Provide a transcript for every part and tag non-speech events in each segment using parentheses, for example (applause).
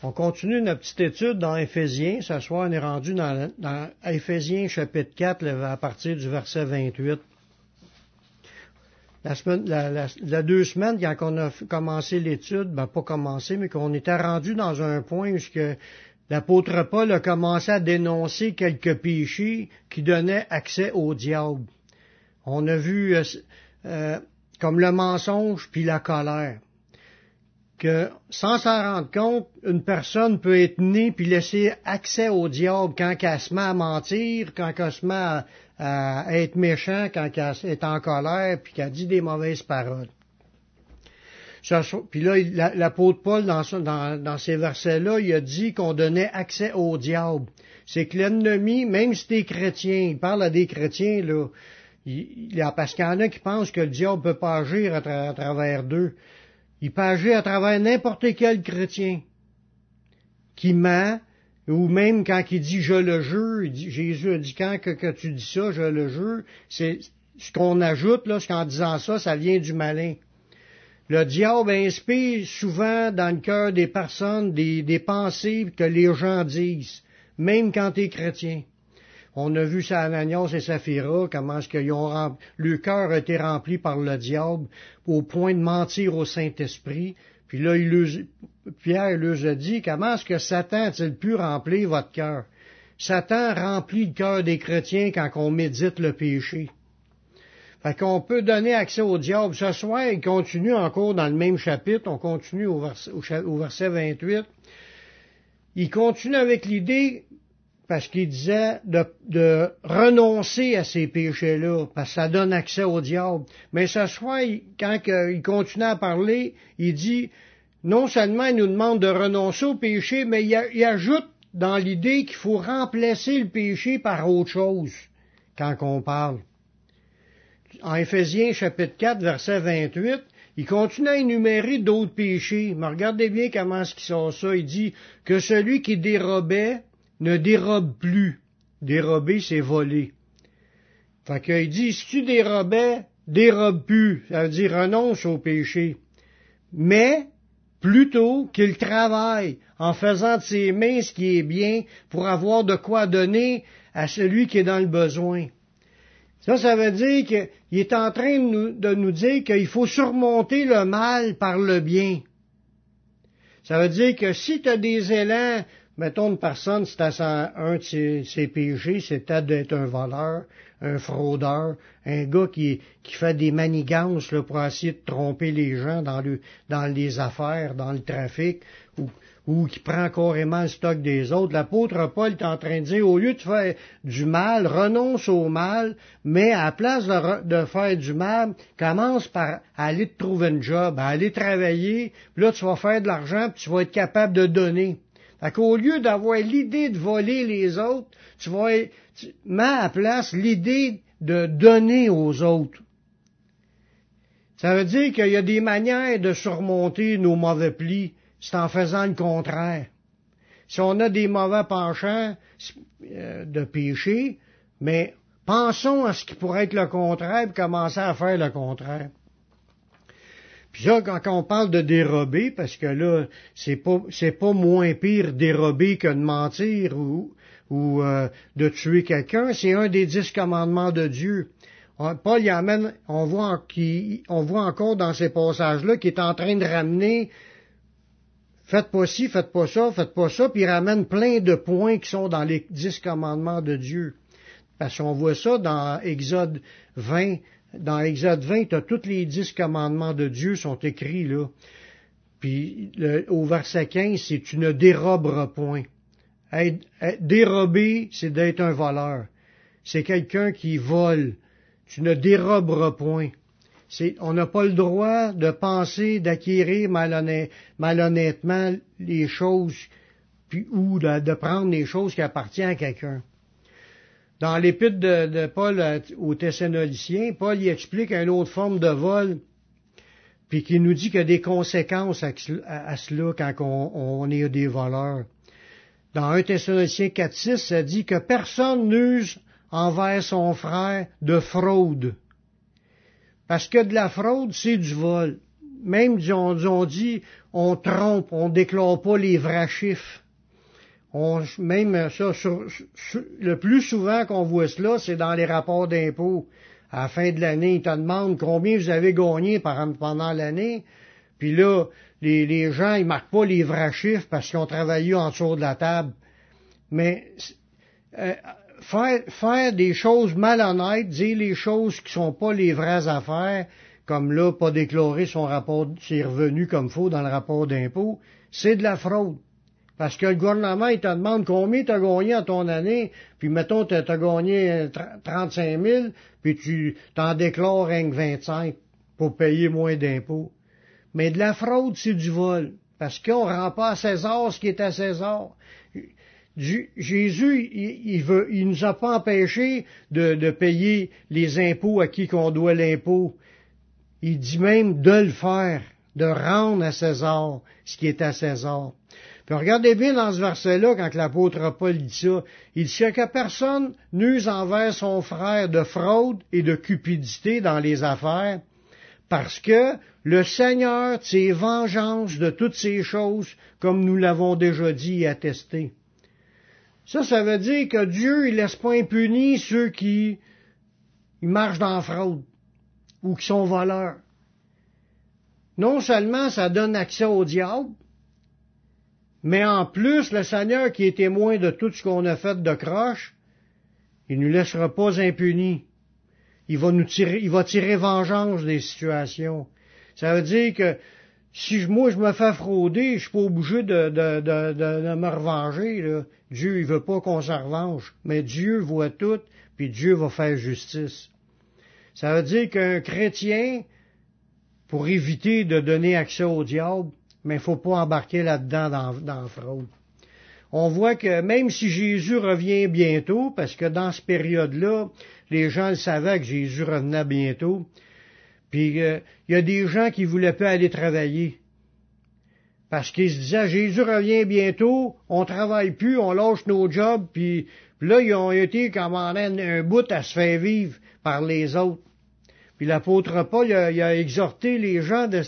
On continue notre petite étude dans Éphésiens. Ce soir, on est rendu dans, Éphésiens chapitre 4 à partir du verset 28. La, semaine, la, deux semaines, quand on a commencé l'étude, ben pas commencé, mais qu'on était rendu dans un point où l'apôtre Paul a commencé à dénoncer quelques péchés qui donnaient accès au diable. On a vu euh, euh, comme le mensonge puis la colère que sans s'en rendre compte, une personne peut être née puis laisser accès au diable quand elle se met à mentir, quand elle se met à, être méchant, quand elle est en colère puis qu'elle dit des mauvaises paroles. puis là, l'apôtre Paul, dans, dans, dans ces versets-là, il a dit qu'on donnait accès au diable. C'est que l'ennemi, même si t'es chrétien, il parle à des chrétiens, là, il, parce qu'il y en a qui pensent que le diable peut pas agir à travers d'eux. Il peut agir à travers n'importe quel chrétien qui ment, ou même quand il dit je le jure, Jésus a dit quand que, tu dis ça, je le jure, c'est ce qu'on ajoute là, qu'en disant ça, ça vient du malin. Le diable inspire souvent dans le cœur des personnes des, des pensées que les gens disent, même quand tu es chrétien. On a vu ça et Saphira, comment est-ce qu'ils ont le cœur a été rempli par le diable au point de mentir au Saint-Esprit. Puis là, il Pierre leur a dit, comment est-ce que Satan a-t-il pu remplir votre cœur? Satan remplit le cœur des chrétiens quand on médite le péché. Fait qu'on peut donner accès au diable. Ce soir, il continue encore dans le même chapitre, on continue au verset 28. Il continue avec l'idée parce qu'il disait de, renoncer à ces péchés-là, parce que ça donne accès au diable. Mais ce soir, quand il continue à parler, il dit, non seulement il nous demande de renoncer au péché, mais il, ajoute dans l'idée qu'il faut remplacer le péché par autre chose quand on parle. En Éphésiens chapitre 4, verset 28, il continue à énumérer d'autres péchés. Mais regardez bien comment ce qui sort ça. Il dit que celui qui dérobait ne dérobe plus. Dérober, c'est voler. Fait qu'il dit, si tu dérobais, dérobe plus. Ça veut dire renonce au péché. Mais, plutôt qu'il travaille en faisant de ses mains ce qui est bien pour avoir de quoi donner à celui qui est dans le besoin. Ça, ça veut dire qu'il est en train de nous, de nous dire qu'il faut surmonter le mal par le bien. Ça veut dire que si tu as des élans Mettons une personne, c'est un de ses, péchés, c'était d'être un voleur, un fraudeur, un gars qui, qui fait des manigances là, pour essayer de tromper les gens dans, le, dans les affaires, dans le trafic, ou, ou qui prend carrément le stock des autres. L'apôtre Paul est en train de dire, au lieu de faire du mal, renonce au mal, mais à la place de, de faire du mal, commence par aller te trouver un job, aller travailler, puis là tu vas faire de l'argent, puis tu vas être capable de donner. Fait qu'au lieu d'avoir l'idée de voler les autres, tu vas tu mets à place l'idée de donner aux autres. Ça veut dire qu'il y a des manières de surmonter nos mauvais plis, c'est en faisant le contraire. Si on a des mauvais penchants euh, de péché, mais pensons à ce qui pourrait être le contraire et commencer à faire le contraire. Puis là, quand on parle de dérober, parce que là, c'est pas pas moins pire dérober que de mentir ou, ou euh, de tuer quelqu'un, c'est un des dix commandements de Dieu. Paul y amène, on voit, on voit encore dans ces passages-là qu'il est en train de ramener faites pas ci, faites pas ça, faites pas ça, puis il ramène plein de points qui sont dans les dix commandements de Dieu. Parce qu'on voit ça dans Exode 20, dans Exode 20, as tous les dix commandements de Dieu sont écrits là. Puis au verset 15, c'est tu ne déroberas point. dérober, c'est d'être un voleur. C'est quelqu'un qui vole. Tu ne déroberas point. on n'a pas le droit de penser d'acquérir malhonnêtement les choses, ou de prendre les choses qui appartiennent à quelqu'un. Dans l'épître de, Paul aux Thessaloniciens, Paul y explique une autre forme de vol, puis qui nous dit qu'il y a des conséquences à, cela quand on, est des voleurs. Dans 1 Thessaloniciens 4.6, ça dit que personne n'use envers son frère de fraude. Parce que de la fraude, c'est du vol. même on, on dit, on trompe, on déclare pas les vrais chiffres. On, même ça, le plus souvent qu'on voit cela, c'est dans les rapports d'impôts. À la fin de l'année, ils te demandent combien vous avez gagné pendant l'année. Puis là, les, les, gens, ils marquent pas les vrais chiffres parce qu'ils ont travaillé en dessous de la table. Mais euh, faire, faire des choses malhonnêtes, dire les choses qui sont pas les vraies affaires, comme là, pas déclarer son rapport, ses revenus comme faut dans le rapport d'impôt, c'est de la fraude. Parce que le gouvernement, il te demande combien tu as gagné en ton année, puis mettons, tu as gagné 35 000, puis tu t'en déclares rien que 25 pour payer moins d'impôts. Mais de la fraude, c'est du vol. Parce qu'on ne rend pas à César ce qui est à César. Jésus, il, veut, il nous a pas empêché de, de payer les impôts à qui qu'on doit l'impôt. Il dit même de le faire, de rendre à César ce qui est à César. Puis regardez bien dans ce verset-là, quand l'apôtre Paul dit ça, il dit que personne n'use envers son frère de fraude et de cupidité dans les affaires, parce que le Seigneur tire vengeance de toutes ces choses, comme nous l'avons déjà dit et attesté. Ça, ça veut dire que Dieu, il laisse pas impunis ceux qui marchent dans la fraude ou qui sont voleurs. Non seulement ça donne accès au diable, mais en plus, le Seigneur qui est témoin de tout ce qu'on a fait de croche, il ne nous laissera pas impunis. Il va nous tirer, il va tirer vengeance des situations. Ça veut dire que si moi je me fais frauder, je suis pas obligé de, de, de, me revenger. Là. Dieu, il veut pas qu'on s'en revanche, mais Dieu voit tout, puis Dieu va faire justice. Ça veut dire qu'un chrétien, pour éviter de donner accès au diable, mais il faut pas embarquer là-dedans dans, dans la fraude. On voit que même si Jésus revient bientôt, parce que dans cette période-là, les gens le savaient que Jésus revenait bientôt, puis euh, il y a des gens qui voulaient pas aller travailler. Parce qu'ils se disaient, Jésus revient bientôt, on travaille plus, on lâche nos jobs, puis, là, ils ont été commandés un bout à se faire vivre par les autres. Puis l'apôtre Paul a, a, exhorté les gens de,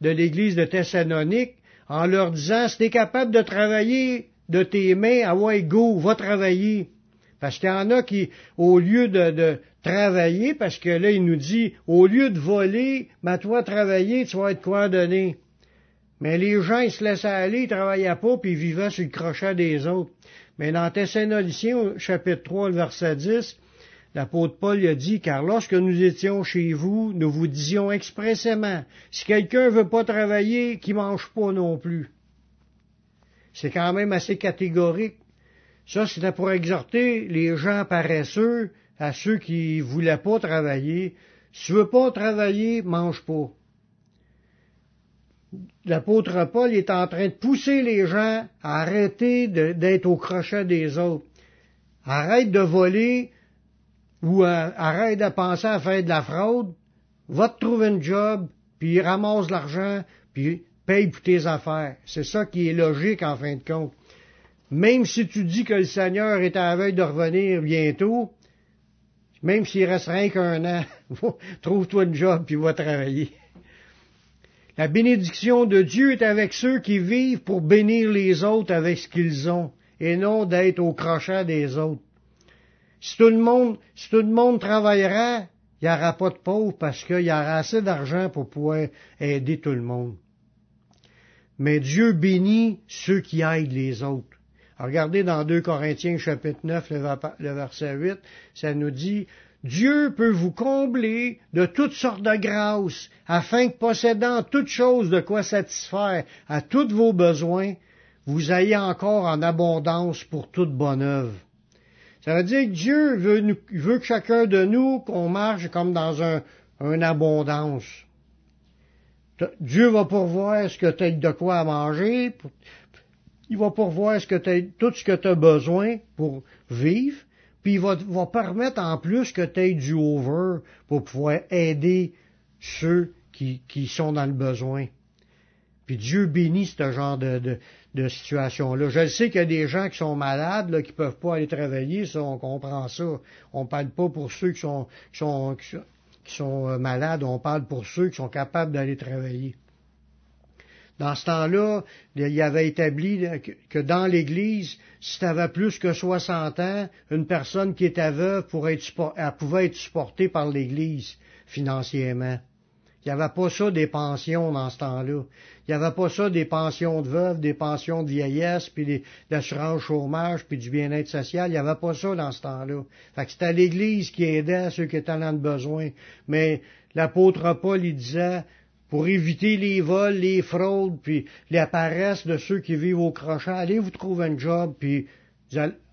de, l'église de Thessalonique en leur disant, si t'es capable de travailler de tes mains, à ouais, go, va travailler. Parce qu'il y en a qui, au lieu de, travailler, parce que là, il nous dit, au lieu de voler, mais toi travailler, tu vas être quoi. Mais les gens, ils se laissaient aller, ils travaillaient pas, puis ils vivaient sur le crochet des autres. Mais dans Thessaloniciens, chapitre 3, le verset 10, l'apôtre Paul a dit, car lorsque nous étions chez vous, nous vous disions expressément, si quelqu'un veut pas travailler, qu'il mange pas non plus. C'est quand même assez catégorique. Ça, c'était pour exhorter les gens paresseux à ceux qui voulaient pas travailler. Si tu veux pas travailler, mange pas l'apôtre Paul est en train de pousser les gens à arrêter d'être au crochet des autres. Arrête de voler ou arrête de penser à faire de la fraude. Va te trouver un job, puis ramasse l'argent, puis paye pour tes affaires. C'est ça qui est logique en fin de compte. Même si tu dis que le Seigneur est à la veille de revenir bientôt, même s'il reste rien qu'un an, (laughs) trouve-toi un job puis va travailler. La bénédiction de Dieu est avec ceux qui vivent pour bénir les autres avec ce qu'ils ont, et non d'être au crochet des autres. Si tout le monde, si tout le monde travaillera, il n'y aura pas de pauvres parce qu'il y aura assez d'argent pour pouvoir aider tout le monde. Mais Dieu bénit ceux qui aident les autres. regardez dans 2 Corinthiens chapitre 9, le verset 8, ça nous dit, Dieu peut vous combler de toutes sortes de grâces, afin que possédant toutes choses de quoi satisfaire à tous vos besoins, vous ayez encore en abondance pour toute bonne œuvre. Ça veut dire que Dieu veut, que chacun de nous, qu'on marche comme dans un, une abondance. Dieu va pourvoir ce que tu as de quoi à manger, il va pourvoir ce que tout ce que tu as besoin pour vivre, puis il va, va permettre en plus que tu aies du over pour pouvoir aider ceux qui sont dans le besoin. Dieu bénit ce genre de, situation-là. Je sais qu'il y a des gens qui sont malades, là, qui peuvent pas aller travailler, ça, on comprend ça. On parle pas pour ceux qui sont, euh, malades, on parle pour ceux qui sont capables d'aller travailler. Dans ce temps-là, il y avait établi que dans l'Église, si tu avais plus que 60 ans, une personne qui était elle pouvait être supportée par l'Église financièrement. Il n'y avait pas ça des pensions dans ce temps-là. Il n'y avait pas ça des pensions de veuve, des pensions de vieillesse, puis des, d'assurance chômage, puis du bien-être social. Il n'y avait pas ça dans ce temps-là. Fait que c'était l'Église qui aidait ceux qui étaient en besoin. Mais l'apôtre Paul, il disait, pour éviter les vols, les fraudes, puis la paresse de ceux qui vivent au crochet. Allez vous trouver un job, puis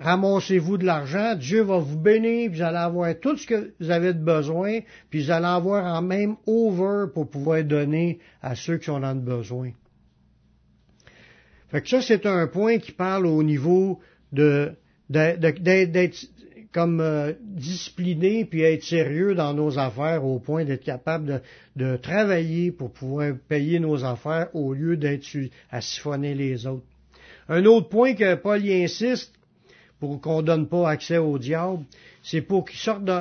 ramassez-vous de l'argent, Dieu va vous bénir, vous allez avoir tout ce que vous avez de besoin, puis vous allez avoir en même over pour pouvoir donner à ceux qui en ont besoin. Fait que ça, c'est un point qui parle au niveau de d'être comme euh, discipliné puis être sérieux dans nos affaires au point d'être capable de, travailler pour pouvoir payer nos affaires au lieu d'être à siphonner les autres. Un autre point que Paul y insiste pour qu'on donne pas accès au diable, c'est pour qu'il sorte de,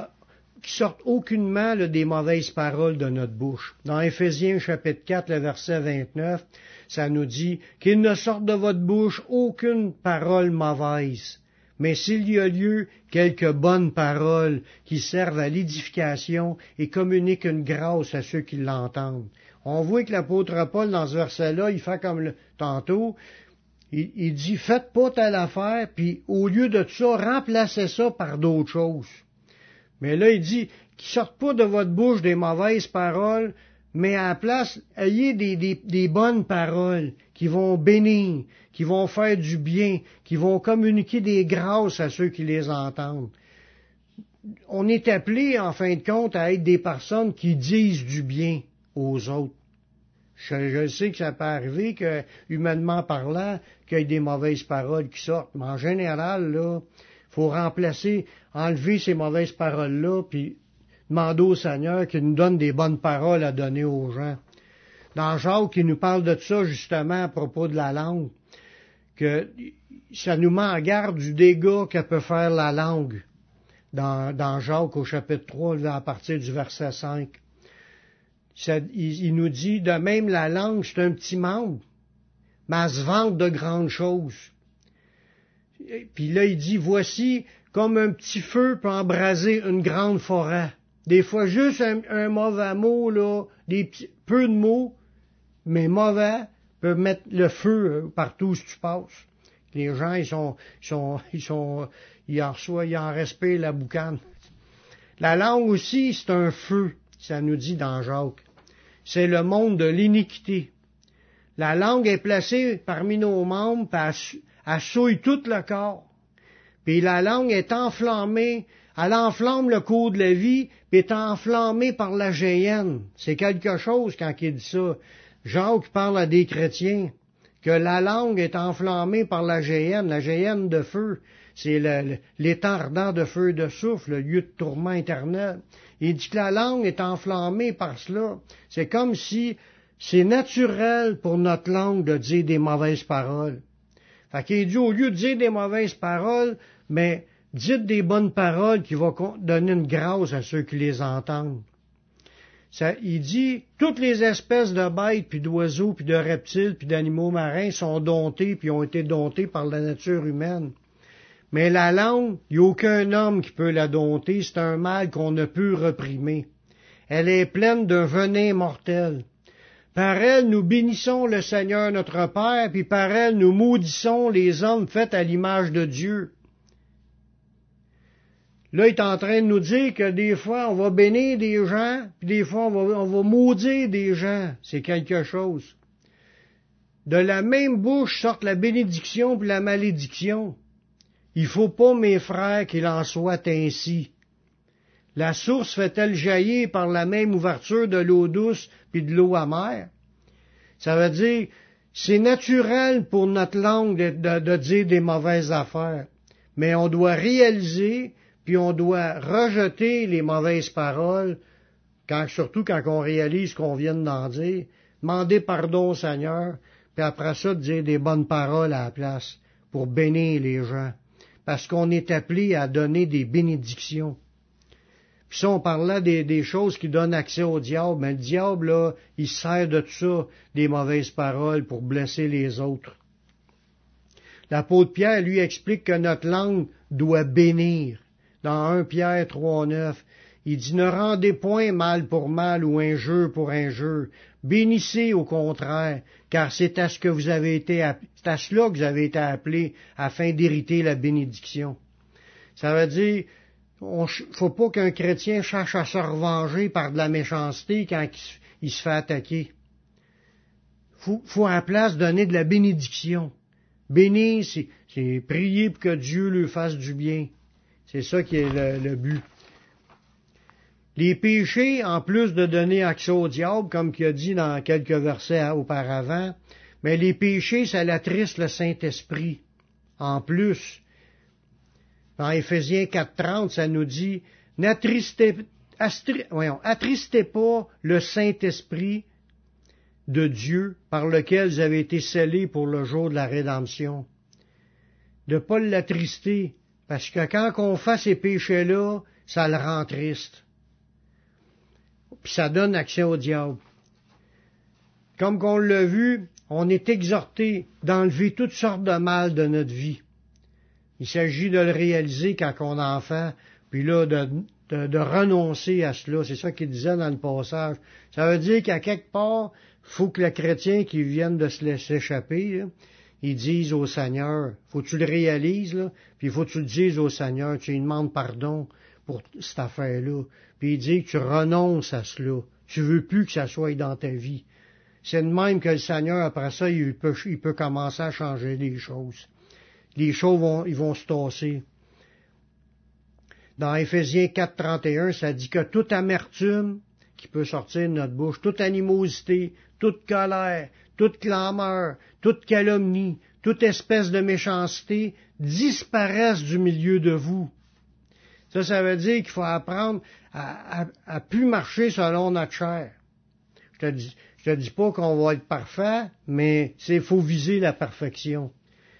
sortent aucunement des mauvaises paroles de notre bouche. Dans Éphésiens chapitre 4, le verset 29, ça nous dit qu'il ne sorte de votre bouche aucune parole mauvaise, mais s'il y a lieu, quelques bonnes paroles qui servent à l'édification et communiquent une grâce à ceux qui l'entendent. On voit que l'apôtre Paul, dans ce verset-là, il fait comme le, tantôt, il, dit, faites pas telle affaire, puis au lieu de ça, remplacez ça par d'autres choses. Mais là, il dit, qu'ils sortent pas de votre bouche des mauvaises paroles, mais à la place, ayez des, des, bonnes paroles qui vont bénir, qui vont faire du bien, qui vont communiquer des grâces à ceux qui les entendent. On est appelé, en fin de compte, à être des personnes qui disent du bien aux autres. Je, sais que ça peut arriver que, humainement parlant, qu'il y ait des mauvaises paroles qui sortent, mais en général, là, faut remplacer, enlever ces mauvaises paroles-là, puis demander au Seigneur qu'il nous donne des bonnes paroles à donner aux gens. Dans Jacques, il nous parle de ça justement à propos de la langue, que ça nous met en garde du dégât que peut faire la langue. Dans, dans Jacques au chapitre 3, à partir du verset 5. Il, nous dit, de même la langue, c'est un petit membre, mais elle se vante de grandes choses. Puis là, il dit, voici comme un petit feu peut embraser une grande forêt. Des fois, juste un, mauvais mot, là, des petits, peu de mots, mais mauvais, peuvent mettre le feu euh, partout où tu passes. Les gens, ils sont, ils sont, ils sont, ils en reçoivent, ils en respectent la boucane. La langue aussi, c'est un feu, ça nous dit dans Jacques. C'est le monde de l'iniquité. La langue est placée parmi nos membres, puis elle souille tout le corps. Puis la langue est enflammée elle enflamme le cours de la vie, puis est enflammée par la géhenne. C'est quelque chose quand il dit ça. Jacques parle à des chrétiens que la langue est enflammée par la géhenne, la géhenne de feu. C'est l'étang ardent de feu de souffle, le lieu de tourment éternel. Il dit que la langue est enflammée par cela. C'est comme si c'est naturel pour notre langue de dire des mauvaises paroles. Fait qu'il dit au lieu de dire des mauvaises paroles, mais Dites des bonnes paroles qui vont donner une grâce à ceux qui les entendent. Ça, il dit, toutes les espèces de bêtes, puis d'oiseaux, puis de reptiles, puis d'animaux marins sont domptés, puis ont été domptés par la nature humaine. Mais la langue, il n'y a aucun homme qui peut la dompter, c'est un mal qu'on ne peut reprimer. Elle est pleine d'un venin mortel. Par elle, nous bénissons le Seigneur notre Père, puis par elle, nous maudissons les hommes faits à l'image de Dieu. Là, il est en train de nous dire que des fois, on va bénir des gens, puis des fois, on va, on maudire des gens. C'est quelque chose. De la même bouche sortent la bénédiction puis la malédiction. Il faut pas, mes frères, qu'il en soit ainsi. La source fait-elle jaillir par la même ouverture de l'eau douce puis de l'eau amère? Ça veut dire, c'est naturel pour notre langue de dire des mauvaises affaires, mais on doit réaliser puis on doit rejeter les mauvaises paroles, surtout quand on réalise qu'on vient d'en dire, demander pardon au Seigneur, puis après ça, dire des bonnes paroles à la place pour bénir les gens, parce qu'on est appelé à donner des bénédictions. Puis ça, on parlait des, des, choses qui donnent accès au diable. Mais le diable, là, il sert de tout ça, des mauvaises paroles, pour blesser les autres. L'apôtre Pierre, lui, explique que notre langue doit bénir. Dans 1 Pierre 3.9, il dit, ne rendez point mal pour mal ou injure pour injure. Bénissez au contraire, car c'est à ce que vous avez été, c'est à cela que vous avez été appelés afin d'hériter la bénédiction. Ça veut dire, ne faut pas qu'un chrétien cherche à se revenger par de la méchanceté quand il, se fait attaquer. Faut, faut à la place donner de la bénédiction. Bénir, c'est prier pour que Dieu lui fasse du bien. C'est ça qui est le, but. Les péchés, en plus de donner accès au diable, comme il a dit dans quelques versets auparavant, mais les péchés, ça l'attriste le Saint-Esprit. En plus, dans Éphésiens 4.30, ça nous dit, n'attristez attristez pas le Saint-Esprit de Dieu par lequel vous avez été scellés pour le jour de la rédemption. De ne pas l'attrister, parce que quand on fait ces péchés-là, ça le rend triste. Puis ça donne accès au diable. Comme qu'on l'a vu, on est exhorté d'enlever toutes sortes de mal de notre vie. Il s'agit de le réaliser quand on en fait, puis là, de, de renoncer à cela. C'est ça qu'il disait dans le passage. Ça veut dire qu'à quelque part, faut que le chrétien qui vienne de se laisser échapper, il dise au Seigneur, faut que tu le réalises, là, puis faut que tu le dises au Seigneur, tu lui demandes pardon pour cette affaire-là, puis il dit que tu renonces à cela, tu veux plus que ça soit dans ta vie. C'est de même que le Seigneur, après ça, il peut, il peut commencer à changer les choses. Les choses vont, ils vont se tasser. Dans Éphésiens 4, 31, ça dit que toute amertume qui peut sortir de notre bouche, toute animosité, toute colère, toute clameur, toute calomnie, toute espèce de méchanceté disparaissent du milieu de vous. Ça, ça veut dire qu'il faut apprendre à, à, plus marcher selon notre chair. Je te dis, je te dis pas qu'on va être parfait, mais c'est faut viser la perfection.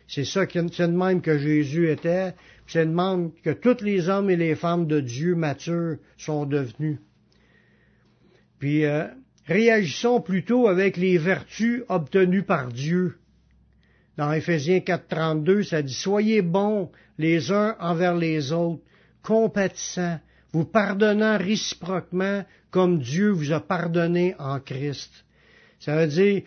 C'est ça, c'est de même que Jésus était, c'est de même que tous les hommes et les femmes de Dieu matures sont devenus. Puis euh, réagissons plutôt avec les vertus obtenues par Dieu. Dans Éphésiens 4.32, ça dit, Soyez bons les uns envers les autres, compatissants, vous pardonnant réciproquement comme Dieu vous a pardonné en Christ. Ça veut dire,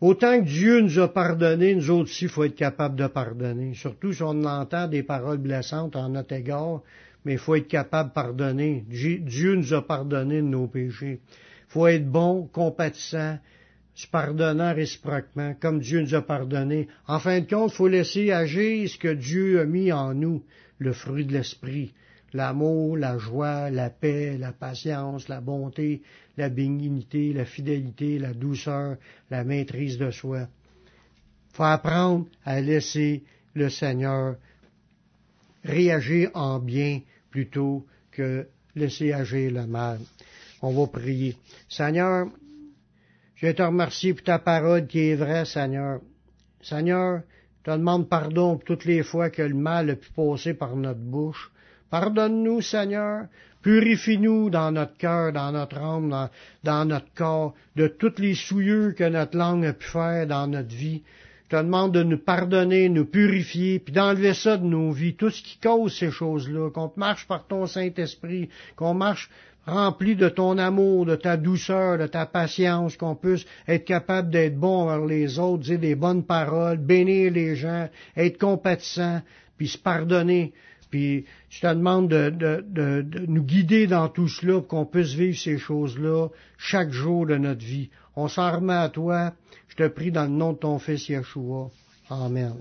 autant que Dieu nous a pardonné, nous autres aussi, il faut être capable de pardonner. Surtout si on entend des paroles blessantes en notre égard, mais il faut être capable de pardonner. Dieu nous a pardonné de nos péchés faut être bon, compatissant, se pardonnant réciproquement, comme Dieu nous a pardonné. En fin de compte, faut laisser agir ce que Dieu a mis en nous, le fruit de l'esprit. L'amour, la joie, la paix, la patience, la bonté, la bénignité, la fidélité, la douceur, la maîtrise de soi. faut apprendre à laisser le Seigneur réagir en bien plutôt que laisser agir le mal. On va prier. Seigneur, je te remercier pour ta parole qui est vraie, Seigneur. Seigneur, je te demande pardon pour toutes les fois que le mal a pu passer par notre bouche. Pardonne-nous, Seigneur. Purifie-nous dans notre cœur, dans notre âme, dans, dans, notre corps, de toutes les souillures que notre langue a pu faire dans notre vie. Je te demande de nous pardonner, nous purifier, puis d'enlever ça de nos vies, tout ce qui cause ces choses-là, qu'on marche par ton Saint-Esprit, qu'on marche rempli de ton amour, de ta douceur, de ta patience, qu'on puisse être capable d'être bon envers les autres, dire des bonnes paroles, bénir les gens, être compatissant, puis se pardonner. Puis je te demande de, nous guider dans tout cela pour qu'on puisse vivre ces choses-là chaque jour de notre vie. On s'en remet à toi. Je te prie dans le nom de ton Fils Yeshua. Amen.